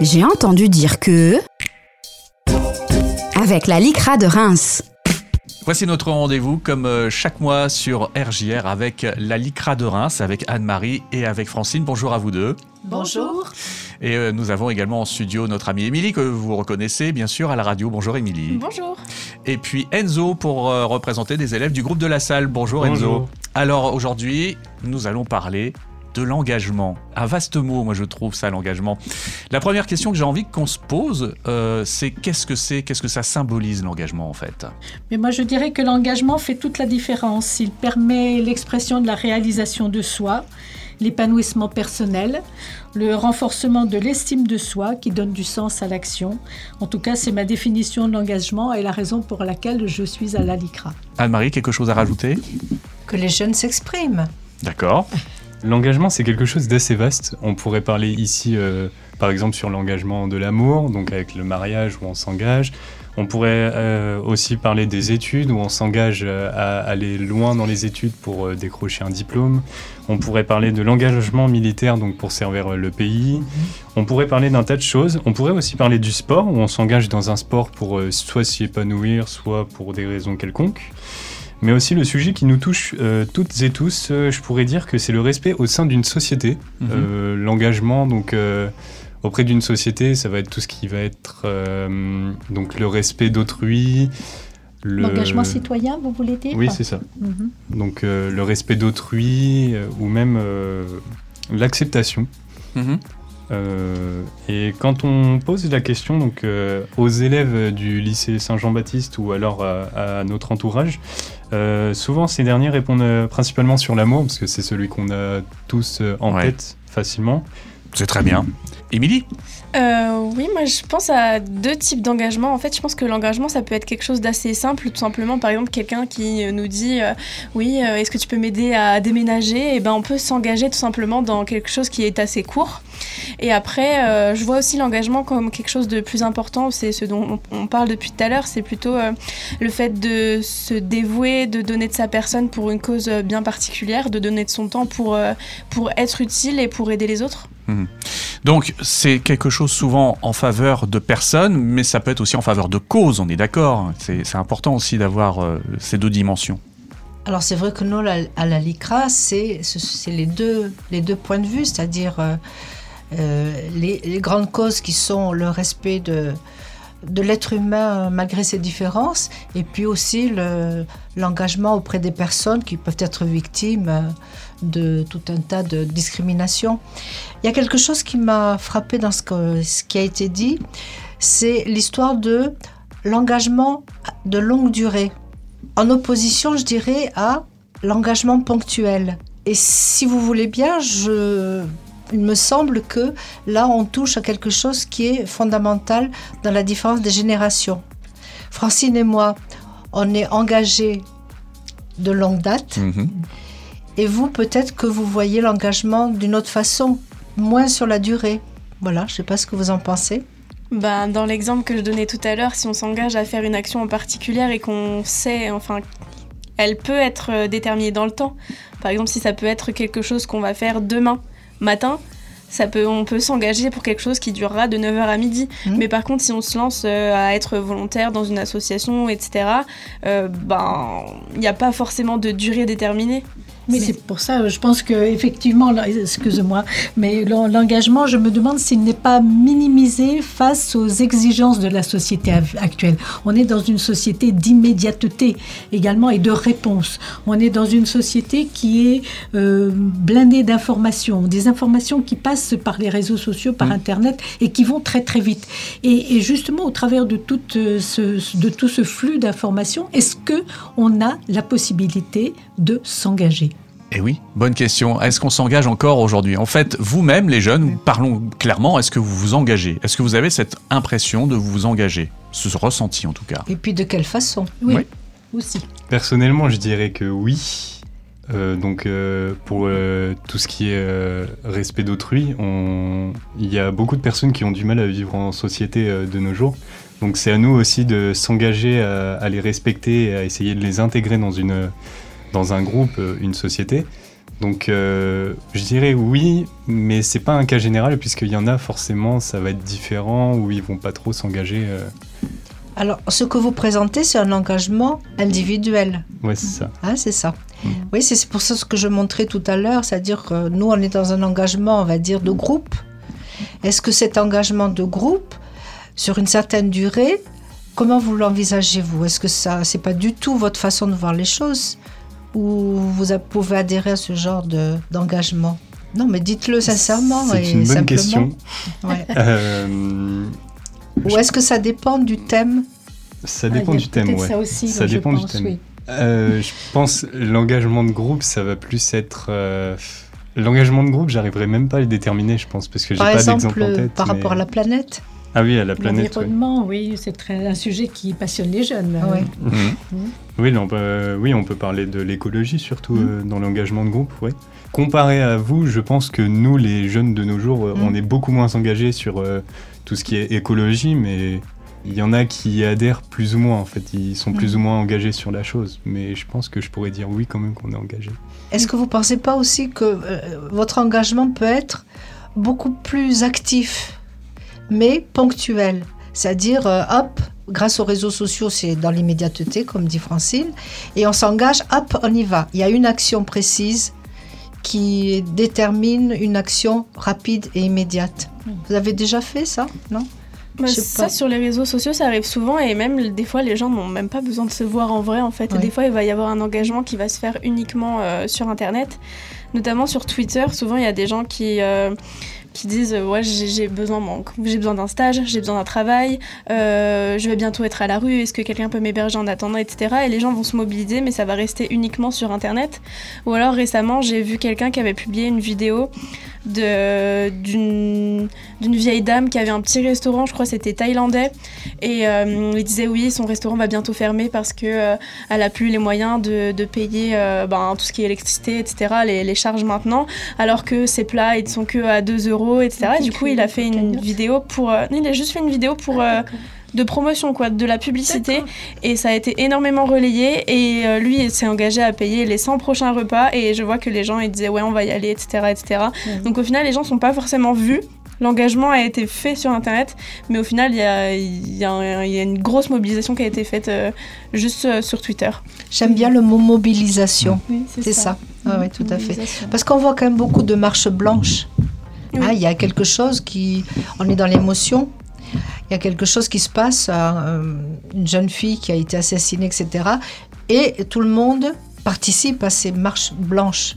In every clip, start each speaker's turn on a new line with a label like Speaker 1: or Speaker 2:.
Speaker 1: J'ai entendu dire que... Avec la LICRA de Reims.
Speaker 2: Voici notre rendez-vous comme euh, chaque mois sur RJR avec la LICRA de Reims, avec Anne-Marie et avec Francine. Bonjour à vous deux.
Speaker 3: Bonjour.
Speaker 2: Et euh, nous avons également en studio notre amie Émilie, que vous reconnaissez bien sûr à la radio. Bonjour Émilie.
Speaker 3: Bonjour.
Speaker 2: Et puis Enzo pour euh, représenter des élèves du groupe de la salle. Bonjour, Enzo.
Speaker 4: Bonjour.
Speaker 2: Alors aujourd'hui, nous allons parler de l'engagement. Un vaste mot, moi je trouve ça, l'engagement. La première question que j'ai envie qu'on se pose, euh, c'est qu'est-ce que c'est, qu'est-ce que ça symbolise l'engagement en fait?
Speaker 5: Mais moi, je dirais que l'engagement fait toute la différence. Il permet l'expression de la réalisation de soi, l'épanouissement personnel, le renforcement de l'estime de soi qui donne du sens à l'action. En tout cas, c'est ma définition de l'engagement et la raison pour laquelle je suis à la LICRA.
Speaker 2: Anne-Marie, quelque chose à rajouter?
Speaker 3: Que les jeunes s'expriment.
Speaker 2: D'accord.
Speaker 4: L'engagement, c'est quelque chose d'assez vaste. On pourrait parler ici, euh, par exemple, sur l'engagement de l'amour, donc avec le mariage où on s'engage. On pourrait euh, aussi parler des études où on s'engage euh, à aller loin dans les études pour euh, décrocher un diplôme. On pourrait parler de l'engagement militaire, donc pour servir le pays. On pourrait parler d'un tas de choses. On pourrait aussi parler du sport où on s'engage dans un sport pour soit s'y épanouir, soit pour des raisons quelconques. Mais aussi le sujet qui nous touche euh, toutes et tous, euh, je pourrais dire que c'est le respect au sein d'une société.
Speaker 2: Mhm.
Speaker 4: Euh, L'engagement, donc euh, auprès d'une société, ça va être tout ce qui va être euh, donc le respect d'autrui. le-
Speaker 5: L'engagement citoyen, vous voulez dire?
Speaker 4: Oui, c'est ça.
Speaker 5: Mhm.
Speaker 4: Donc euh, le respect d'autrui euh, ou même euh, l'acceptation.
Speaker 2: Mhm.
Speaker 4: Euh, et quand on pose la question donc, euh, aux élèves du lycée Saint-Jean-Baptiste ou alors à, à notre entourage, euh, souvent ces derniers répondent euh, principalement sur l'amour, parce que c'est celui qu'on a tous euh, en
Speaker 2: Ouais.
Speaker 4: tête facilement.
Speaker 2: C'est très bien. Émilie
Speaker 6: Euh, oui, moi je pense à deux types d'engagement. En fait, je pense que l'engagement, ça peut être quelque chose d'assez simple, tout simplement. Par exemple, quelqu'un qui nous dit euh, Oui, euh, est-ce que tu peux m'aider à déménager? Et ben, on peut s'engager tout simplement dans quelque chose qui est assez court. Et après, je vois aussi l'engagement comme quelque chose de plus important. C'est ce dont on parle depuis tout à l'heure. C'est plutôt le fait de se dévouer, de donner de sa personne pour une cause bien particulière, de donner de son temps pour, pour être utile et pour aider les autres.
Speaker 2: Donc c'est quelque chose souvent en faveur de personnes, mais ça peut être aussi en faveur de causes, on est d'accord. C'est important aussi d'avoir euh, ces deux dimensions.
Speaker 3: Alors c'est vrai que nous, à la LICRA, c'est ce- c'est les deux, les deux points de vue, c'est-à-dire euh, euh, les grandes causes qui sont le respect de, de l'être humain malgré ses différences, et puis aussi le- l'engagement auprès des personnes qui peuvent être victimes euh, de tout un tas de discriminations. Il y a quelque chose qui m'a frappé dans ce, ce qui a été dit, c'est l'histoire de l'engagement de longue durée en opposition, je dirais, à l'engagement ponctuel. Et si vous voulez bien, je... il me semble que là, on touche à quelque chose qui est fondamental dans la différence des générations. Francine et moi, on est engagés de longue date,
Speaker 2: Mhm.
Speaker 3: et vous, peut-être que vous voyez l'engagement d'une autre façon, moins sur la durée. Voilà, je ne sais pas ce que vous en pensez.
Speaker 6: Ben, dans l'exemple que je donnais tout à l'heure, si on s'engage à faire une action en particulier et qu'on sait, enfin, elle peut être euh, déterminée dans le temps. Par exemple, si ça peut être quelque chose qu'on va faire demain matin, ça peut, on peut s'engager pour quelque chose qui durera de 9h à midi.
Speaker 3: Mhm.
Speaker 6: Mais par contre, si on se lance euh, à être volontaire dans une association, etc., euh, ben, il n'y a pas forcément de durée déterminée.
Speaker 5: Mais c'est pour ça, je pense que effectivement, excuse-moi, mais l'en- l'engagement, je me demande s'il n'est pas minimisé face aux exigences de la société actuelle. On est dans une société d'immédiateté également et de réponse. On est dans une société qui est euh, blindée d'informations, des informations qui passent par les réseaux sociaux, par Internet et qui vont très très vite. Et, et justement, au travers de tout euh, ce, de tout ce flux d'informations, est-ce que on a la possibilité de s'engager?
Speaker 2: Eh oui, bonne question. Est-ce qu'on s'engage encore aujourd'hui? En fait, vous-même, les jeunes, parlons clairement, est-ce que vous vous engagez? Est-ce que vous avez cette impression de vous engager? Ce ressenti en tout cas.
Speaker 3: Et puis de quelle façon?
Speaker 5: Oui,
Speaker 2: Oui.
Speaker 5: aussi.
Speaker 4: Personnellement, je dirais que oui. Euh, donc euh, pour euh, tout ce qui est euh, respect d'autrui, on- il y a beaucoup de personnes qui ont du mal à vivre en société euh, de nos jours. Donc c'est à nous aussi de s'engager à, à les respecter et à essayer de les intégrer dans, une, dans un groupe, euh, une société. Donc euh, je dirais oui, mais c'est pas un cas général puisqu'il y en a forcément, ça va être différent ou ils vont pas trop s'engager. euh.
Speaker 3: Alors, ce que vous présentez, c'est un engagement individuel.
Speaker 4: Ouais, c'est ça.
Speaker 3: Hein, c'est ça. Oui, c'est c'est pour ça ce que je montrais tout à l'heure, c'est-à-dire que nous, on est dans un engagement, on va dire, de groupe. Est-ce que cet engagement de groupe, sur une certaine durée, comment vous l'envisagez-vous? Est-ce que ça, c'est pas du tout votre façon de voir les choses? Ou vous pouvez adhérer à ce genre de- d'engagement Non, mais dites-le sincèrement
Speaker 4: C'est
Speaker 3: et
Speaker 4: une bonne
Speaker 3: simplement.
Speaker 4: question.
Speaker 3: Ouais.
Speaker 4: Euh,
Speaker 3: Ou est-ce que ça dépend du thème
Speaker 4: ça dépend du thème, ouais.
Speaker 5: Ça aussi,
Speaker 4: Ça
Speaker 5: je
Speaker 4: dépend du thème.
Speaker 5: oui.
Speaker 4: Euh, je pense l'engagement de groupe, ça va plus être. euh, L'engagement de groupe, j'arriverai même pas à le déterminer, je pense, parce que j'ai
Speaker 3: Par
Speaker 4: pas
Speaker 3: exemple,
Speaker 4: d'exemple en tête.
Speaker 3: par
Speaker 4: mais-
Speaker 3: rapport à la planète
Speaker 4: Ah oui, à la planète.
Speaker 5: L'environnement, oui, c'est très- un sujet qui passionne les jeunes.
Speaker 3: Ouais.
Speaker 2: Mhm.
Speaker 4: Oui, là, on peut, oui, on peut parler de l'écologie surtout
Speaker 3: Mm.
Speaker 4: euh, dans l'engagement de groupe, ouais. Comparé à vous, je pense que nous, les jeunes de nos jours, euh, on est beaucoup moins engagés sur euh, tout ce qui est écologie, mais il y en a qui y adhèrent plus ou moins, en fait. Ils sont plus ou moins engagés sur la chose. Mais je pense que je pourrais dire oui quand même qu'on est engagé.
Speaker 3: Est-ce que vous ne pensez pas aussi que euh, votre engagement peut être beaucoup plus actif, mais ponctuel C'est-à-dire, euh, hop, grâce aux réseaux sociaux, c'est dans l'immédiateté, comme dit Francine, et on s'engage, hop, on y va. Il y a une action précise qui détermine une action rapide et immédiate. Vous avez déjà fait ça Non?
Speaker 6: Bah, ça, sur les réseaux sociaux, ça arrive souvent et même des fois, les gens n'ont même pas besoin de se voir en vrai en fait. Et des fois, il va y avoir un engagement qui va se faire uniquement euh, sur Internet, notamment sur Twitter. Souvent, il y a des gens qui, euh, qui disent euh, Ouais, j'ai besoin, j'ai besoin d'un stage, j'ai besoin d'un travail, euh, je vais bientôt être à la rue, est-ce que quelqu'un peut m'héberger en attendant, etc. Et les gens vont se mobiliser, mais ça va rester uniquement sur Internet. Ou alors récemment, j'ai vu quelqu'un qui avait publié une vidéo d'une vieille dame qui avait un petit restaurant, je crois c'était thaïlandais, et euh, il disait oui, son restaurant va bientôt fermer parce que euh, elle a plus les moyens de, de payer ben, tout ce qui est électricité, etc., les, les charges maintenant, alors que ses plats ils sont que à 2 euros, etc. Et du coup, il a fait une vidéo pour, euh, il a juste fait une vidéo pour euh, de promotion quoi, de la publicité, et ça a été énormément relayé. Et euh, lui, il s'est engagé à payer les 100 prochains repas, et je vois que les gens ils disaient ouais, on va y aller, etc., etc. Donc au final, les gens sont pas forcément vus. L'engagement a été fait sur Internet, mais au final, il y a, il y a un- il y a une grosse mobilisation qui a été faite euh, juste euh, sur Twitter.
Speaker 3: J'aime bien le mot mobilisation.
Speaker 5: Oui,
Speaker 3: C'est ça. Ah oui, tout à fait. Parce qu'on voit quand même beaucoup de marches blanches.
Speaker 6: Oui.
Speaker 3: Ah, Il y a quelque chose qui... On est dans l'émotion. Il y a quelque chose qui se passe. euh, une jeune fille qui a été assassinée, etc. Et tout le monde participe à ces marches blanches.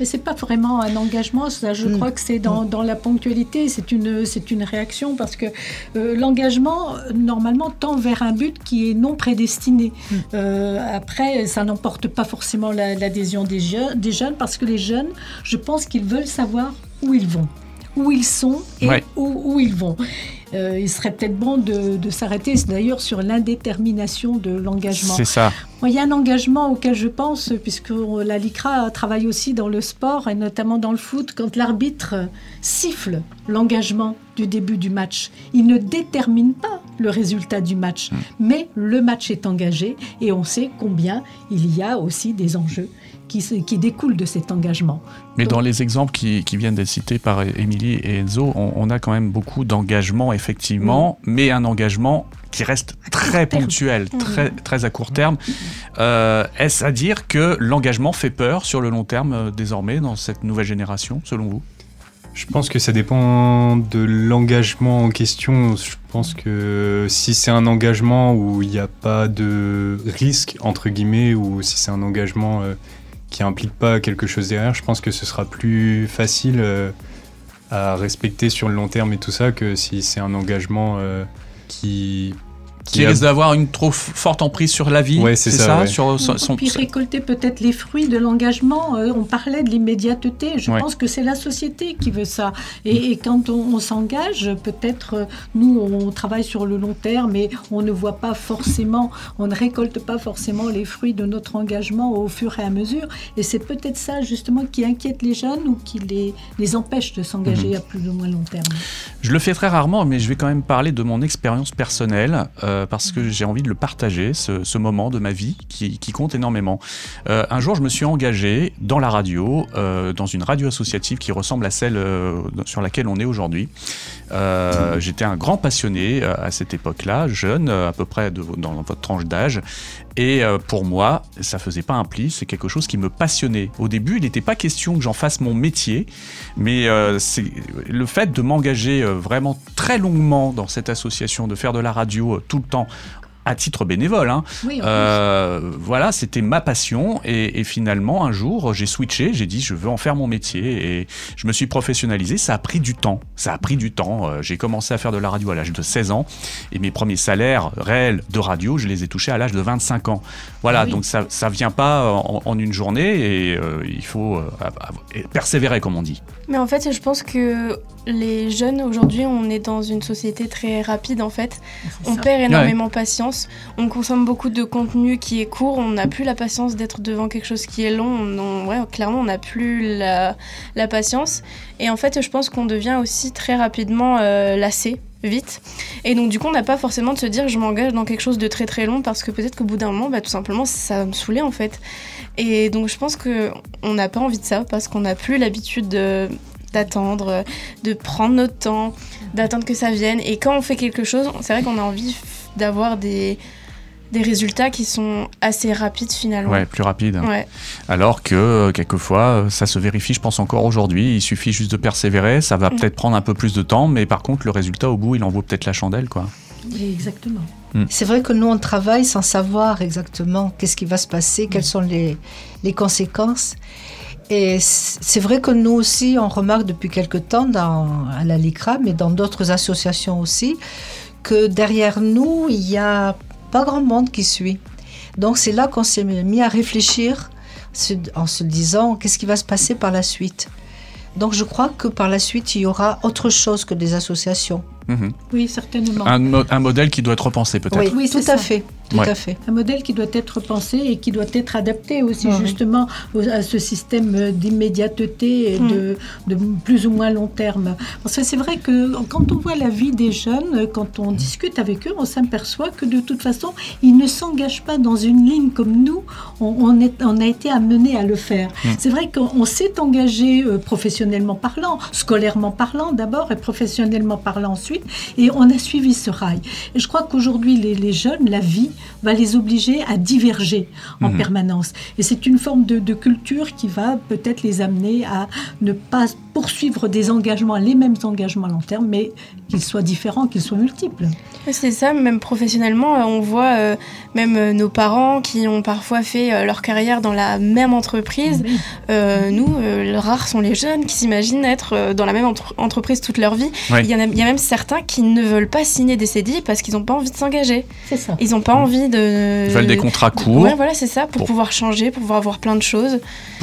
Speaker 5: Mais c'est pas vraiment un engagement, ça, je
Speaker 3: Mm.
Speaker 5: crois que c'est dans, dans la ponctualité, c'est une, c'est une réaction parce que euh, l'engagement, euh, normalement, tend vers un but qui est non prédestiné.
Speaker 3: Mm.
Speaker 5: Euh, après, ça n'emporte pas forcément la- l'adhésion des jeunes parce que les jeunes, je pense qu'ils veulent savoir où ils vont, où ils sont et
Speaker 2: Ouais.
Speaker 5: où, où ils vont. Euh, il serait peut-être bon de, de s'arrêter d'ailleurs sur l'indétermination de l'engagement.
Speaker 2: C'est ça.
Speaker 5: Il y a un engagement auquel je pense, puisque la LICRA travaille aussi dans le sport, et notamment dans le foot, quand l'arbitre siffle l'engagement du début du match. Il ne détermine pas le résultat du match, mais le match est engagé, et on sait combien il y a aussi des enjeux qui, se- qui découlent de cet engagement.
Speaker 2: Mais dans les exemples qui, qui viennent d'être cités par Émilie et Enzo, on, on a quand même beaucoup d'engagement, effectivement, mais un engagement qui reste très ponctuel, très, très à court terme. Euh, Est-ce à dire que l'engagement fait peur sur le long terme euh, désormais dans cette nouvelle génération, selon vous?
Speaker 4: Je pense que ça dépend de l'engagement en question. Je pense que si c'est un engagement où il n'y a pas de risque, entre guillemets, ou si c'est un engagement euh, qui implique pas quelque chose derrière, je pense que ce sera plus facile euh, à respecter sur le long terme et tout ça que si c'est un engagement euh, qui...
Speaker 2: Qui
Speaker 4: a-
Speaker 2: risque d'avoir une trop forte emprise sur la vie,
Speaker 4: Ouais, c'est ça, ouais.
Speaker 2: sur son- son-
Speaker 5: Puis récolter peut-être les fruits de l'engagement. Euh, on parlait de l'immédiateté. Je
Speaker 2: Ouais.
Speaker 5: pense que c'est la société qui veut ça. Et, et quand on, on s'engage, peut-être euh, nous on travaille sur le long terme, mais on ne voit pas forcément, on ne récolte pas forcément les fruits de notre engagement au fur et à mesure. Et c'est peut-être ça justement qui inquiète les jeunes ou qui les, les empêche de s'engager
Speaker 2: Mhm.
Speaker 5: à plus ou moins long terme.
Speaker 2: Je le fais très rarement, mais je vais quand même parler de mon expérience personnelle. Euh, euh, parce que j'ai envie de le partager, ce, moment de ma vie qui, compte énormément. Euh, un jour, je me suis engagé dans la radio, euh, dans une radio associative qui ressemble à celle sur laquelle on est aujourd'hui. Euh, J'étais un grand passionné euh, à cette époque-là, jeune, euh, à peu près dans votre tranche d'âge. Et pour moi, ça faisait pas un pli, c'est quelque chose qui me passionnait. Au début, il n'était pas question que j'en fasse mon métier, mais c'est le fait de m'engager vraiment très longuement dans cette association, de faire de la radio tout le temps à titre bénévole. Hein.
Speaker 5: Oui,
Speaker 2: Euh, voilà, c'était ma passion et, et finalement un jour j'ai switché, j'ai dit je veux en faire mon métier et je me suis professionnalisé. Ça a pris du temps, ça a pris du temps. Euh, j'ai commencé à faire de la radio à l'âge de 16 ans et mes premiers salaires réels de radio, je les ai touchés à l'âge de 25 ans. Voilà,
Speaker 5: Ah oui.
Speaker 2: donc ça ça vient pas en, en une journée et euh, il faut euh, persévérer comme on dit.
Speaker 6: Mais en fait, je pense que les jeunes aujourd'hui, on est dans une société très rapide en fait. On
Speaker 5: ça.
Speaker 6: perd énormément patience. On consomme beaucoup de contenu qui est court. On n'a plus la patience d'être devant quelque chose qui est long. On, on- ouais, clairement, on n'a plus la, patience. Et en fait, je pense qu'on devient aussi très rapidement euh, lassé vite. Et donc du coup, on n'a pas forcément de se dire je m'engage dans quelque chose de très très long parce que peut-être qu'au bout d'un moment, bah, tout simplement, ça va me saouler en fait. Et donc je pense que on n'a pas envie de ça parce qu'on n'a plus l'habitude de- d'attendre, de prendre notre temps, d'attendre que ça vienne. Et quand on fait quelque chose, c'est vrai qu'on a envie d'avoir des, des résultats qui sont assez rapides finalement.
Speaker 2: Ouais, plus rapide.
Speaker 6: Ouais.
Speaker 2: Alors que euh, quelquefois, euh, ça se vérifie, je pense encore aujourd'hui. Il suffit juste de persévérer. Ça va
Speaker 6: Mm.
Speaker 2: peut-être prendre un peu plus de temps, mais par contre, le résultat au bout, il en vaut peut-être la chandelle, quoi.
Speaker 5: Exactement.
Speaker 3: C'est vrai que nous, on travaille sans savoir exactement qu'est-ce qui va se passer, quelles sont les, les conséquences. Et c'est vrai que nous aussi, on remarque depuis quelque temps dans, à la LICRA, mais dans d'autres associations aussi, que derrière nous, il n'y a pas grand monde qui suit. Donc c'est là qu'on s'est mis à réfléchir en se disant qu'est-ce qui va se passer par la suite? Donc je crois que par la suite, il y aura autre chose que des associations.
Speaker 2: Mhm.
Speaker 5: Oui, certainement.
Speaker 2: Un, mo- un modèle qui doit être repensé, peut-être.
Speaker 3: Oui,
Speaker 5: Oui,
Speaker 3: tout à
Speaker 5: ça.
Speaker 3: fait. Tout
Speaker 2: Ouais.
Speaker 3: à fait.
Speaker 5: Un modèle qui doit être pensé et qui doit être adapté aussi justement au- à ce système d'immédiateté et
Speaker 6: Mm.
Speaker 5: de, de plus ou moins long terme. Parce que c'est vrai que quand on voit la vie des jeunes, quand on discute avec eux, on s'aperçoit que de toute façon, ils ne s'engagent pas dans une ligne comme nous, on, on est, on a été amené à le faire.
Speaker 2: Mm.
Speaker 5: C'est vrai qu'on s'est engagé euh, professionnellement parlant, scolairement parlant d'abord et professionnellement parlant ensuite, et on a suivi ce rail. Et je crois qu'aujourd'hui, les, les jeunes, la vie va les obliger à diverger en
Speaker 2: Mhm.
Speaker 5: permanence. Et c'est une forme de, de culture qui va peut-être les amener à ne pas poursuivre des engagements, les mêmes engagements à long terme, mais qu'ils soient différents, qu'ils soient multiples.
Speaker 6: C'est ça, même professionnellement, euh, on voit euh, même euh, nos parents qui ont parfois fait euh, leur carrière dans la même entreprise.
Speaker 5: Oui.
Speaker 6: Euh, nous, euh, rares sont les jeunes qui s'imaginent être euh, dans la même entre- entreprise toute leur vie.
Speaker 2: Ouais.
Speaker 6: Il y, en a, il y a même certains qui ne veulent pas signer des CDI parce qu'ils n'ont pas envie de s'engager.
Speaker 5: C'est ça.
Speaker 6: Ils n'ont pas envie de...
Speaker 2: Ils veulent des contrats courts.
Speaker 6: Ouais, voilà, c'est ça, pour
Speaker 2: Pour-
Speaker 6: pouvoir changer, pour pouvoir avoir plein de choses.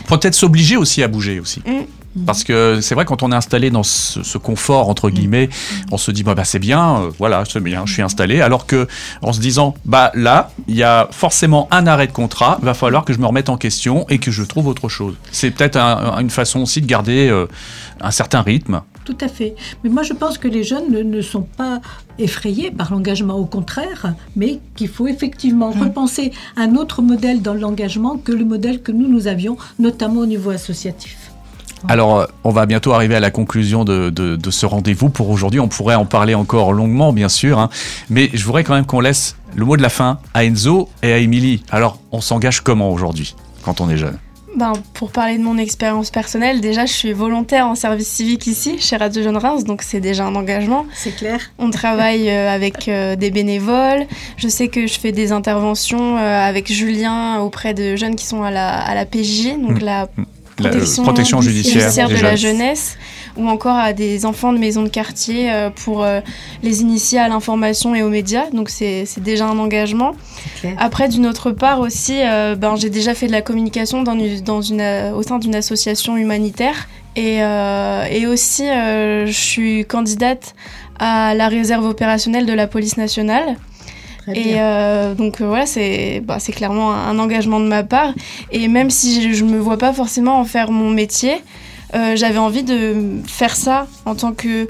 Speaker 2: Faut peut-être s'obliger aussi à bouger aussi.
Speaker 6: Mm.
Speaker 2: Parce que c'est vrai, quand on est installé dans ce, ce confort, entre guillemets, on se dit, bah, bah, c'est bien, euh, voilà, c'est bien, je suis installé. Alors que, en se disant, bah là, il y a forcément un arrêt de contrat, va falloir que je me remette en question et que je trouve autre chose. C'est peut-être un- une façon aussi de garder euh, un certain rythme.
Speaker 5: Tout à fait. Mais moi, je pense que les jeunes ne, ne sont pas effrayés par l'engagement, au contraire, mais qu'il faut effectivement
Speaker 3: Mhm.
Speaker 5: repenser un autre modèle dans l'engagement que le modèle que nous, nous avions, notamment au niveau associatif.
Speaker 2: Alors, euh, on va bientôt arriver à la conclusion de, de- de ce rendez-vous pour aujourd'hui. On pourrait en parler encore longuement, bien sûr. hein. Mais je voudrais quand même qu'on laisse le mot de la fin à Enzo et à Émilie. Alors, on s'engage comment aujourd'hui, quand on est jeune?
Speaker 6: Ben, pour parler de mon expérience personnelle, déjà, je suis volontaire en service civique ici, chez Radio Jeune Reims, donc c'est déjà un engagement.
Speaker 5: C'est clair
Speaker 6: On travaille euh, avec euh, des bénévoles. Je sais que je fais des interventions euh, avec Julien auprès de jeunes qui sont à la, à la PJJ, donc
Speaker 2: Mm.
Speaker 6: la
Speaker 2: La,
Speaker 6: protection,
Speaker 2: protection judiciaire,
Speaker 6: de la
Speaker 2: jeunes.
Speaker 6: jeunesse, ou encore à des enfants de maisons de quartier euh, pour euh, les initier à l'information et aux médias. Donc c'est c'est déjà un engagement. Après, d'une autre part aussi, euh, ben, j'ai déjà fait de la communication dans une, dans une, au sein d'une association humanitaire. Et, euh, et aussi, euh, je suis candidate à la réserve opérationnelle de la police nationale.
Speaker 5: Très
Speaker 6: Et
Speaker 5: bien.
Speaker 6: euh, donc euh, voilà, c'est bah, clairement un, un engagement de ma part. Et même si je ne me vois pas forcément en faire mon métier, euh, j'avais envie de faire ça en tant que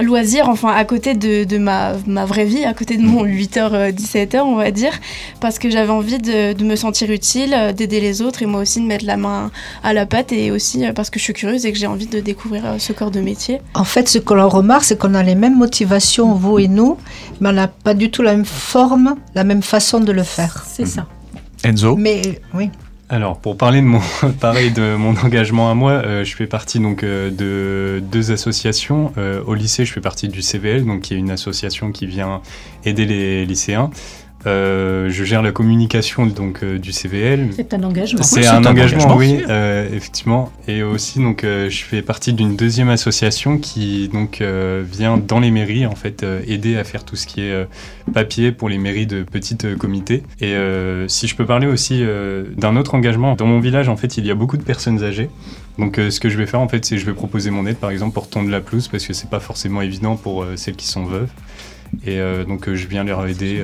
Speaker 6: loisir, enfin à côté de, de ma, ma vraie vie, à côté de mon 8h, 17h, on va dire, parce que j'avais envie de, de me sentir utile, euh, d'aider les autres et moi aussi de mettre la main à la pâte et aussi euh, parce que je suis curieuse et que j'ai envie de découvrir euh, ce corps de métier.
Speaker 3: En fait, ce que l'on remarque, c'est qu'on a les mêmes motivations, vous et nous, mais on n'a pas du tout la même forme, la même façon de le faire.
Speaker 5: C'est ça.
Speaker 2: Enzo?
Speaker 3: Mais oui.
Speaker 4: Alors, pour parler de mon, pareil, de mon engagement à moi, euh, je fais partie donc euh, de deux associations. Euh, au lycée, je fais partie du CVL, donc qui est une association qui vient aider les lycéens. Euh, je gère la communication donc euh, du CVL.
Speaker 5: C'est un engagement.
Speaker 4: C'est
Speaker 2: c'est
Speaker 4: un
Speaker 2: un
Speaker 4: engagement,
Speaker 2: engagement.
Speaker 4: oui, euh, effectivement. Et aussi, donc, euh, je fais partie d'une deuxième association qui donc euh, vient dans les mairies en fait euh, aider à faire tout ce qui est euh, papier pour les mairies de petites euh, comités. Et euh, si je peux parler aussi euh, d'un autre engagement, dans mon village en fait, il y a beaucoup de personnes âgées. Donc, euh, ce que je vais faire en fait, c'est je vais proposer mon aide, par exemple, pour tondre la pelouse parce que c'est pas forcément évident pour euh, celles qui sont veuves. Et euh, donc, euh, je viens leur aider.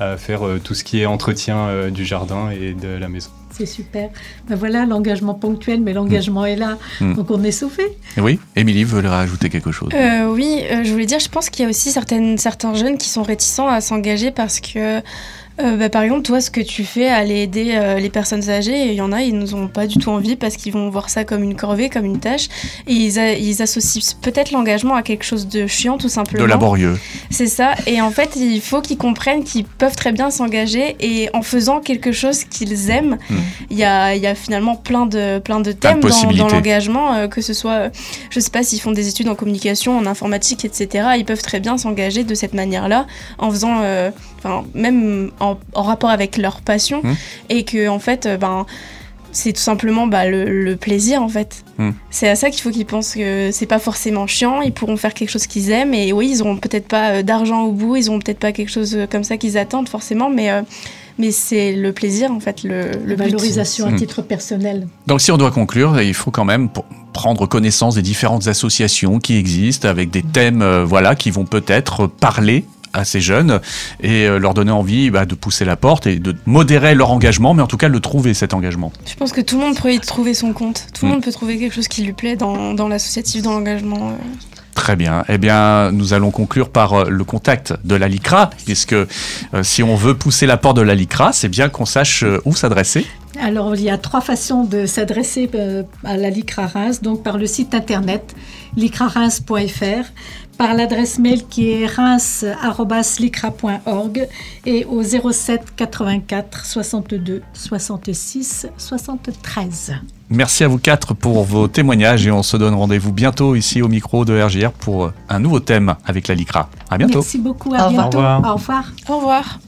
Speaker 4: À faire euh, tout ce qui est entretien euh, du jardin et de la maison.
Speaker 5: C'est super. Ben voilà, l'engagement ponctuel, mais l'engagement est là.
Speaker 2: Mm.
Speaker 5: Donc on est sauvé.
Speaker 2: Oui, Émilie veut rajouter quelque chose.
Speaker 6: Euh, oui, euh, je voulais dire, je pense qu'il y a aussi certaines, certains jeunes qui sont réticents à s'engager parce que, euh, bah, par exemple, toi, ce que tu fais, aller aider euh, les personnes âgées, il y en a, ils nous ont pas du tout envie parce qu'ils vont voir ça comme une corvée, comme une tâche, et ils, a- ils associent peut-être l'engagement à quelque chose de chiant, tout
Speaker 2: De
Speaker 6: simplement.
Speaker 2: laborieux.
Speaker 6: C'est ça, et en fait, il faut qu'ils comprennent qu'ils peuvent très bien s'engager et en faisant quelque chose qu'ils aiment,
Speaker 2: Mm.
Speaker 6: il y, a, y a finalement plein de, plein de
Speaker 2: de
Speaker 6: thèmes dans, dans l'engagement, euh, que ce soit, euh, je sais pas, s'ils font des études en communication, en informatique, etc., ils peuvent très bien s'engager de cette manière-là, en faisant, euh, enfin, même en, en rapport avec leur passion,
Speaker 2: Mm.
Speaker 6: et que, en fait, euh, ben, c'est tout simplement bah, le, le plaisir en fait.
Speaker 2: Mm.
Speaker 6: C'est à ça qu'il faut qu'ils pensent que c'est pas forcément chiant, ils pourront faire quelque chose qu'ils aiment et oui, ils auront peut-être pas euh, d'argent au bout, ils auront peut-être pas quelque chose euh, comme ça qu'ils attendent forcément, mais, euh, mais c'est le plaisir en fait, le, le
Speaker 5: La
Speaker 6: but.
Speaker 5: valorisation à
Speaker 2: Mm.
Speaker 5: titre personnel.
Speaker 2: Donc si on doit conclure, il faut quand même prendre connaissance des différentes associations qui existent avec des thèmes euh, voilà qui vont peut-être parler à ces jeunes et euh, leur donner envie bah, de pousser la porte et de modérer leur engagement, mais en tout cas le trouver cet engagement.
Speaker 6: Je pense que tout le monde peut y trouver son compte, tout le
Speaker 2: Mm.
Speaker 6: monde peut trouver quelque chose qui lui plaît dans, dans l'associatif, dans l'engagement.
Speaker 2: Très bien. Eh bien, nous allons conclure par euh, le contact de la LICRA, puisque euh, si on veut pousser la porte de la LICRA, c'est bien qu'on sache euh, où s'adresser.
Speaker 5: Alors, il y a trois façons de s'adresser à la LICRA Reims. Donc, par le site internet licrareims.fr, par l'adresse mail qui est reims.licra.org et au 07 84 62 66 73.
Speaker 2: Merci à vous quatre pour vos témoignages et on se donne rendez-vous bientôt ici au micro de RGR pour euh, un nouveau thème avec la LICRA. À bientôt.
Speaker 5: Merci beaucoup, à
Speaker 3: Au
Speaker 5: bientôt.
Speaker 4: Au revoir.
Speaker 5: Au revoir.
Speaker 6: Au revoir.